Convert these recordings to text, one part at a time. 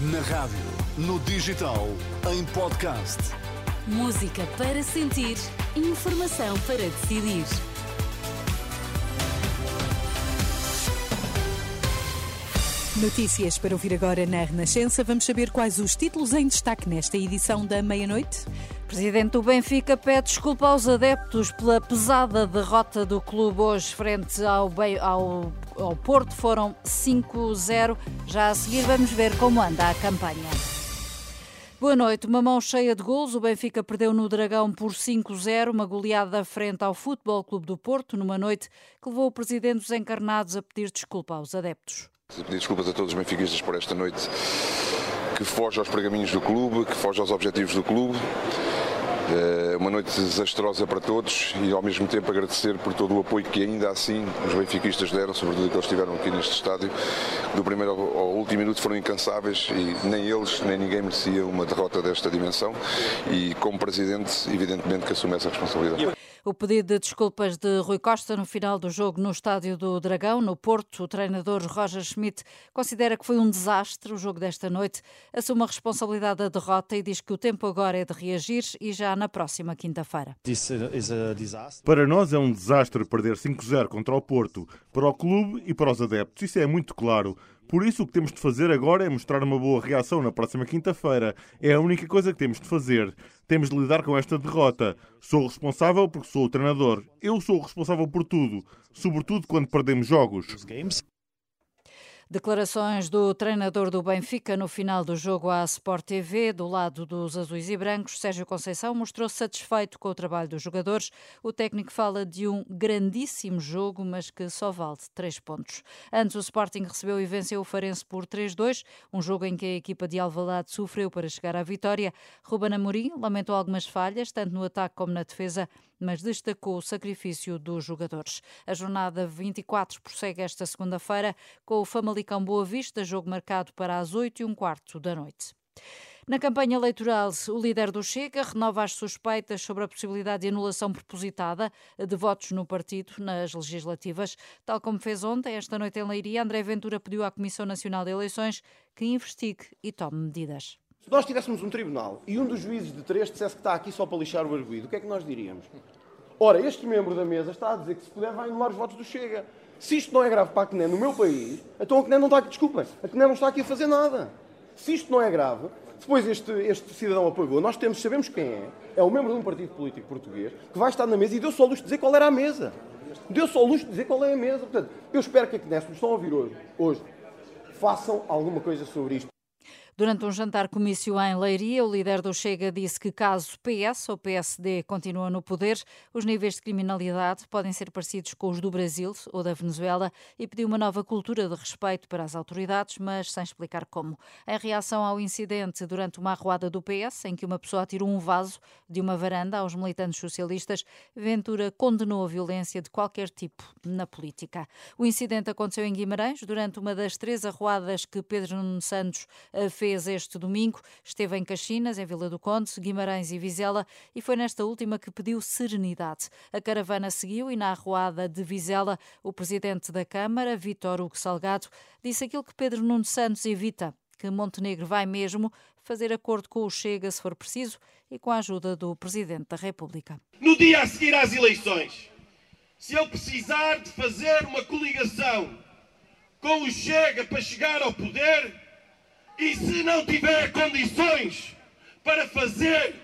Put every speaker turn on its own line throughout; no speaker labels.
Na rádio, no digital, em podcast.
Música para sentir, informação para decidir. Notícias para ouvir agora na Renascença. Vamos saber quais os títulos em destaque nesta edição da meia-noite.
Presidente do Benfica pede desculpa aos adeptos pela pesada derrota do clube hoje frente ao, ao, ao Porto. Foram 5-0. Já a seguir vamos ver como anda a campanha. Boa noite. Uma mão cheia de gols. O Benfica perdeu no Dragão por 5-0, uma goleada frente ao Futebol Clube do Porto, numa noite que levou o presidente dos encarnados a pedir desculpa aos adeptos.
Pedir desculpas a todos os benfiquistas por esta noite que foge aos pergaminhos do clube, que foge aos objetivos do clube. É uma noite desastrosa para todos e ao mesmo tempo agradecer por todo o apoio que ainda assim os benfiquistas deram, sobretudo que eles estiveram aqui neste estádio. Do primeiro ao último minuto foram incansáveis e nem eles nem ninguém merecia uma derrota desta dimensão e como presidente evidentemente que assume essa responsabilidade.
O pedido de desculpas de Rui Costa no final do jogo no Estádio do Dragão, no Porto, o treinador Roger Schmidt considera que foi um desastre o jogo desta noite, assume a responsabilidade da derrota e diz que o tempo agora é de reagir e já na próxima quinta-feira.
Para nós é um desastre perder 5-0 contra o Porto, para o clube e para os adeptos, isso é muito claro. Por isso, o que temos de fazer agora é mostrar uma boa reação na próxima quinta-feira. É a única coisa que temos de fazer. Temos de lidar com esta derrota. Sou responsável porque sou o treinador. Eu sou o responsável por tudo, sobretudo quando perdemos jogos.
Declarações do treinador do Benfica no final do jogo à Sport TV, do lado dos azuis e brancos. Sérgio Conceição mostrou-se satisfeito com o trabalho dos jogadores. O técnico fala de um grandíssimo jogo, mas que só vale três pontos. Antes, o Sporting recebeu e venceu o Farense por 3-2, um jogo em que a equipa de Alvalade sofreu para chegar à vitória. Ruben Amorim lamentou algumas falhas, tanto no ataque como na defesa, mas destacou o sacrifício dos jogadores. A jornada 24 prossegue esta segunda-feira com o Famalicão Boa Vista, jogo marcado para as 8 e um quarto da noite. Na campanha eleitoral, o líder do Chega renova as suspeitas sobre a possibilidade de anulação propositada de votos no partido nas legislativas. Tal como fez ontem, esta noite em Leiria, André Ventura pediu à Comissão Nacional de Eleições que investigue e tome medidas.
Se nós tivéssemos um tribunal e um dos juízes de três dissesse que está aqui só para lixar o arguído, o que é que nós diríamos? Ora, este membro da mesa está a dizer que se puder vai anular os votos do Chega. Se isto não é grave para a CNE no meu país, então a CNE não está aqui, desculpem, a CNE não está aqui a fazer nada. Se isto não é grave, depois este, este cidadão apagou, nós temos, sabemos quem é, é o membro de um partido político português, que vai estar na mesa e deu só a luz de dizer qual era a mesa. Deu só a luz de dizer qual é a mesa. Portanto, eu espero que a CNE, se me estão a ouvir hoje, hoje, façam alguma coisa sobre isto.
Durante um jantar comício em Leiria, o líder do Chega disse que caso PS ou PSD continuem no poder, os níveis de criminalidade podem ser parecidos com os do Brasil ou da Venezuela e pediu uma nova cultura de respeito para as autoridades, mas sem explicar como. Em reação ao incidente durante uma arruada do PS, em que uma pessoa atirou um vaso de uma varanda aos militantes socialistas, Ventura condenou a violência de qualquer tipo na política. O incidente aconteceu em Guimarães durante uma das três arruadas que Pedro Nuno Santos fez este domingo. Esteve em Caxinas, em Vila do Conde, Guimarães e Vizela e foi nesta última que pediu serenidade. A caravana seguiu e na arruada de Vizela, o presidente da Câmara, Vítor Hugo Salgado, disse aquilo que Pedro Nuno Santos evita, que Montenegro vai mesmo fazer acordo com o Chega se for preciso e com a ajuda do Presidente da República.
No dia a seguir às eleições, se ele precisar de fazer uma coligação com o Chega para chegar ao poder, e se não tiver condições para fazer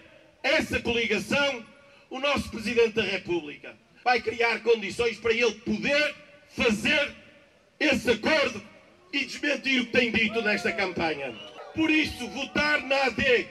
essa coligação, o nosso Presidente da República vai criar condições para ele poder fazer esse acordo e desmentir o que tem dito nesta campanha. Por isso, votar na AD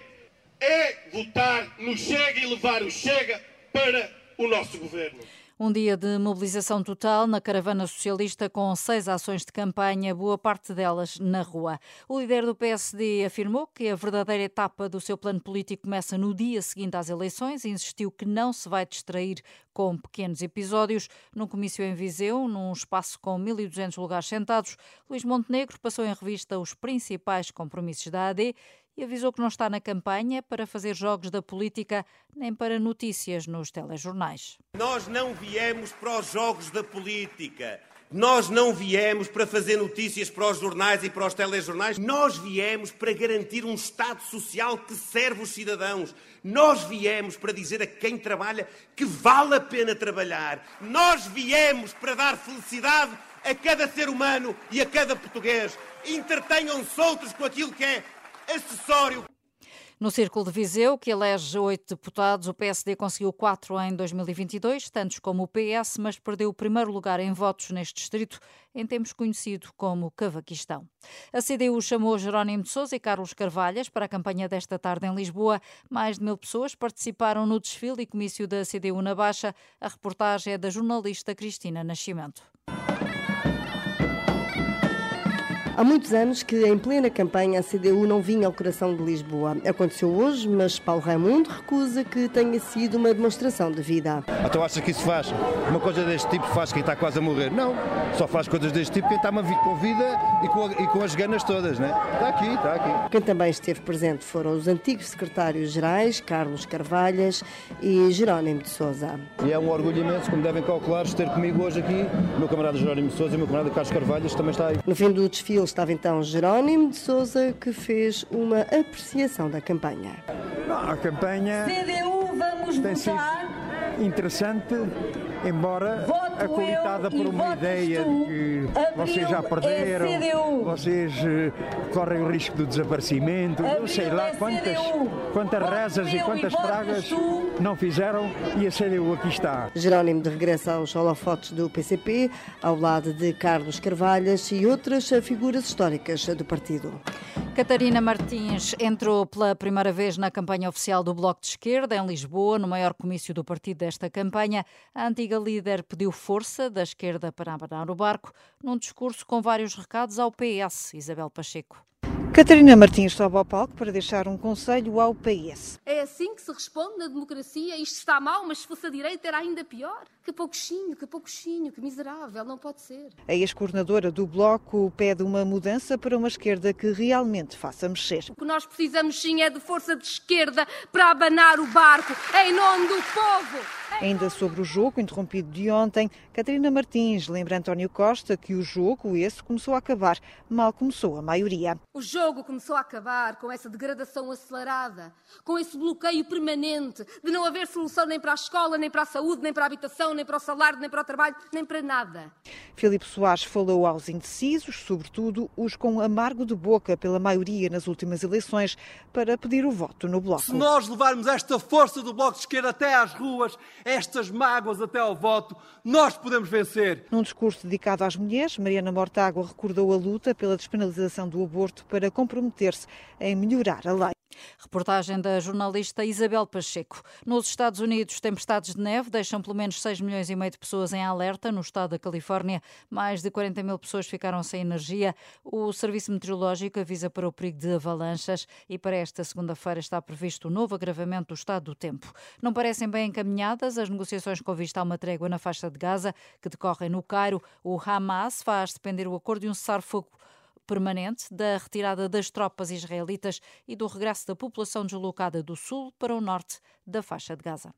é votar no Chega e levar o Chega para o nosso governo.
Um dia de mobilização total na caravana socialista com seis ações de campanha, boa parte delas na rua. O líder do PSD afirmou que a verdadeira etapa do seu plano político começa no dia seguinte às eleições e insistiu que não se vai distrair com pequenos episódios. Num comício em Viseu, num espaço com 1.200 lugares sentados, Luís Montenegro passou em revista os principais compromissos da AD e avisou que não está na campanha para fazer jogos da política nem para notícias nos telejornais.
Nós não viemos para os jogos da política. Nós não viemos para fazer notícias para os jornais e para os telejornais. Nós viemos para garantir um Estado social que serve os cidadãos. Nós viemos para dizer a quem trabalha que vale a pena trabalhar. Nós viemos para dar felicidade a cada ser humano e a cada português. Entretenham-se outros com aquilo que é acessório.
No Círculo de Viseu, que elege oito deputados, o PSD conseguiu quatro em 2022, tantos como o PS, mas perdeu o primeiro lugar em votos neste distrito, em tempos conhecido como Cavaquistão. A CDU chamou Jerónimo de Sousa e Carlos Carvalhas para a campanha desta tarde em Lisboa. Mais de mil pessoas participaram no desfile e comício da CDU na Baixa. A reportagem é da jornalista Cristina Nascimento.
Há muitos anos que, em plena campanha, a CDU não vinha ao coração de Lisboa. Aconteceu hoje, mas Paulo Raimundo recusa que tenha sido uma demonstração de vida.
Então acha que isso faz? Uma coisa deste tipo faz quem está quase a morrer? Não, só faz coisas deste tipo quem está com vida e com, e com as ganas todas, né? Está aqui, está aqui.
Quem também esteve presente foram os antigos secretários-gerais, Carlos Carvalhas e Jerónimo de Souza.
E é um orgulho imenso, como devem calcular, ter comigo hoje aqui o meu camarada Jerónimo de Souza e o meu camarada Carlos Carvalhas também está aí.
No fim do desfile estava então Jerónimo de Souza, que fez uma apreciação da campanha.
Não, a campanha
CDU, vamos
tem sido interessante, embora acolitada por uma ideia de que vocês já perderam, é vocês uh, correm o risco do desaparecimento, Abril eu sei lá é quantas, quantas rezas e quantas pragas não fizeram e a CDU aqui está.
Jerónimo de regresso aos holofotes do PCP, ao lado de Carlos Carvalhas e outras figuras históricas do partido.
Catarina Martins entrou pela primeira vez na campanha oficial do Bloco de Esquerda em Lisboa, no maior comício do partido desta campanha. A antiga líder pediu força da esquerda para abanar o barco, num discurso com vários recados ao PS, Isabel Pacheco.
Catarina Martins sobe ao palco para deixar um conselho ao PS.
É assim que se responde na democracia? Isto está mal, mas se fosse a direita era ainda pior? Que pouquinho, que pouquinho, que miserável, não pode ser.
A ex-coordenadora do Bloco pede uma mudança para uma esquerda que realmente faça mexer.
O que nós precisamos sim é de força de esquerda para abanar o barco, em nome do povo.
Ainda sobre o jogo interrompido de ontem, Catarina Martins lembra António Costa que o jogo esse começou a acabar, mal começou a maioria.
O jogo começou a acabar com essa degradação acelerada, com esse bloqueio permanente de não haver solução nem para a escola, nem para a saúde, nem para a habitação, nem para o salário, nem para o trabalho, nem para nada.
Filipe Soares falou aos indecisos, sobretudo os com amargo de boca pela maioria nas últimas eleições, para pedir o voto no Bloco.
Se nós levarmos esta força do Bloco de Esquerda até às ruas, estas mágoas até ao voto, nós podemos vencer.
Num discurso dedicado às mulheres, Mariana Mortágua recordou a luta pela despenalização do aborto para comprometer-se em melhorar a lei.
Reportagem da jornalista Isabel Pacheco. Nos Estados Unidos, tempestades de neve deixam pelo menos 6 milhões e meio de pessoas em alerta. No estado da Califórnia, mais de 40 mil pessoas ficaram sem energia. O Serviço Meteorológico avisa para o perigo de avalanchas e para esta segunda-feira está previsto um novo agravamento do estado do tempo. Não parecem bem encaminhadas as negociações com vista a uma trégua na faixa de Gaza, que decorrem no Cairo. O Hamas faz depender o acordo de um cessar-fogo permanente da retirada das tropas israelitas e do regresso da população deslocada do sul para o norte da faixa de Gaza.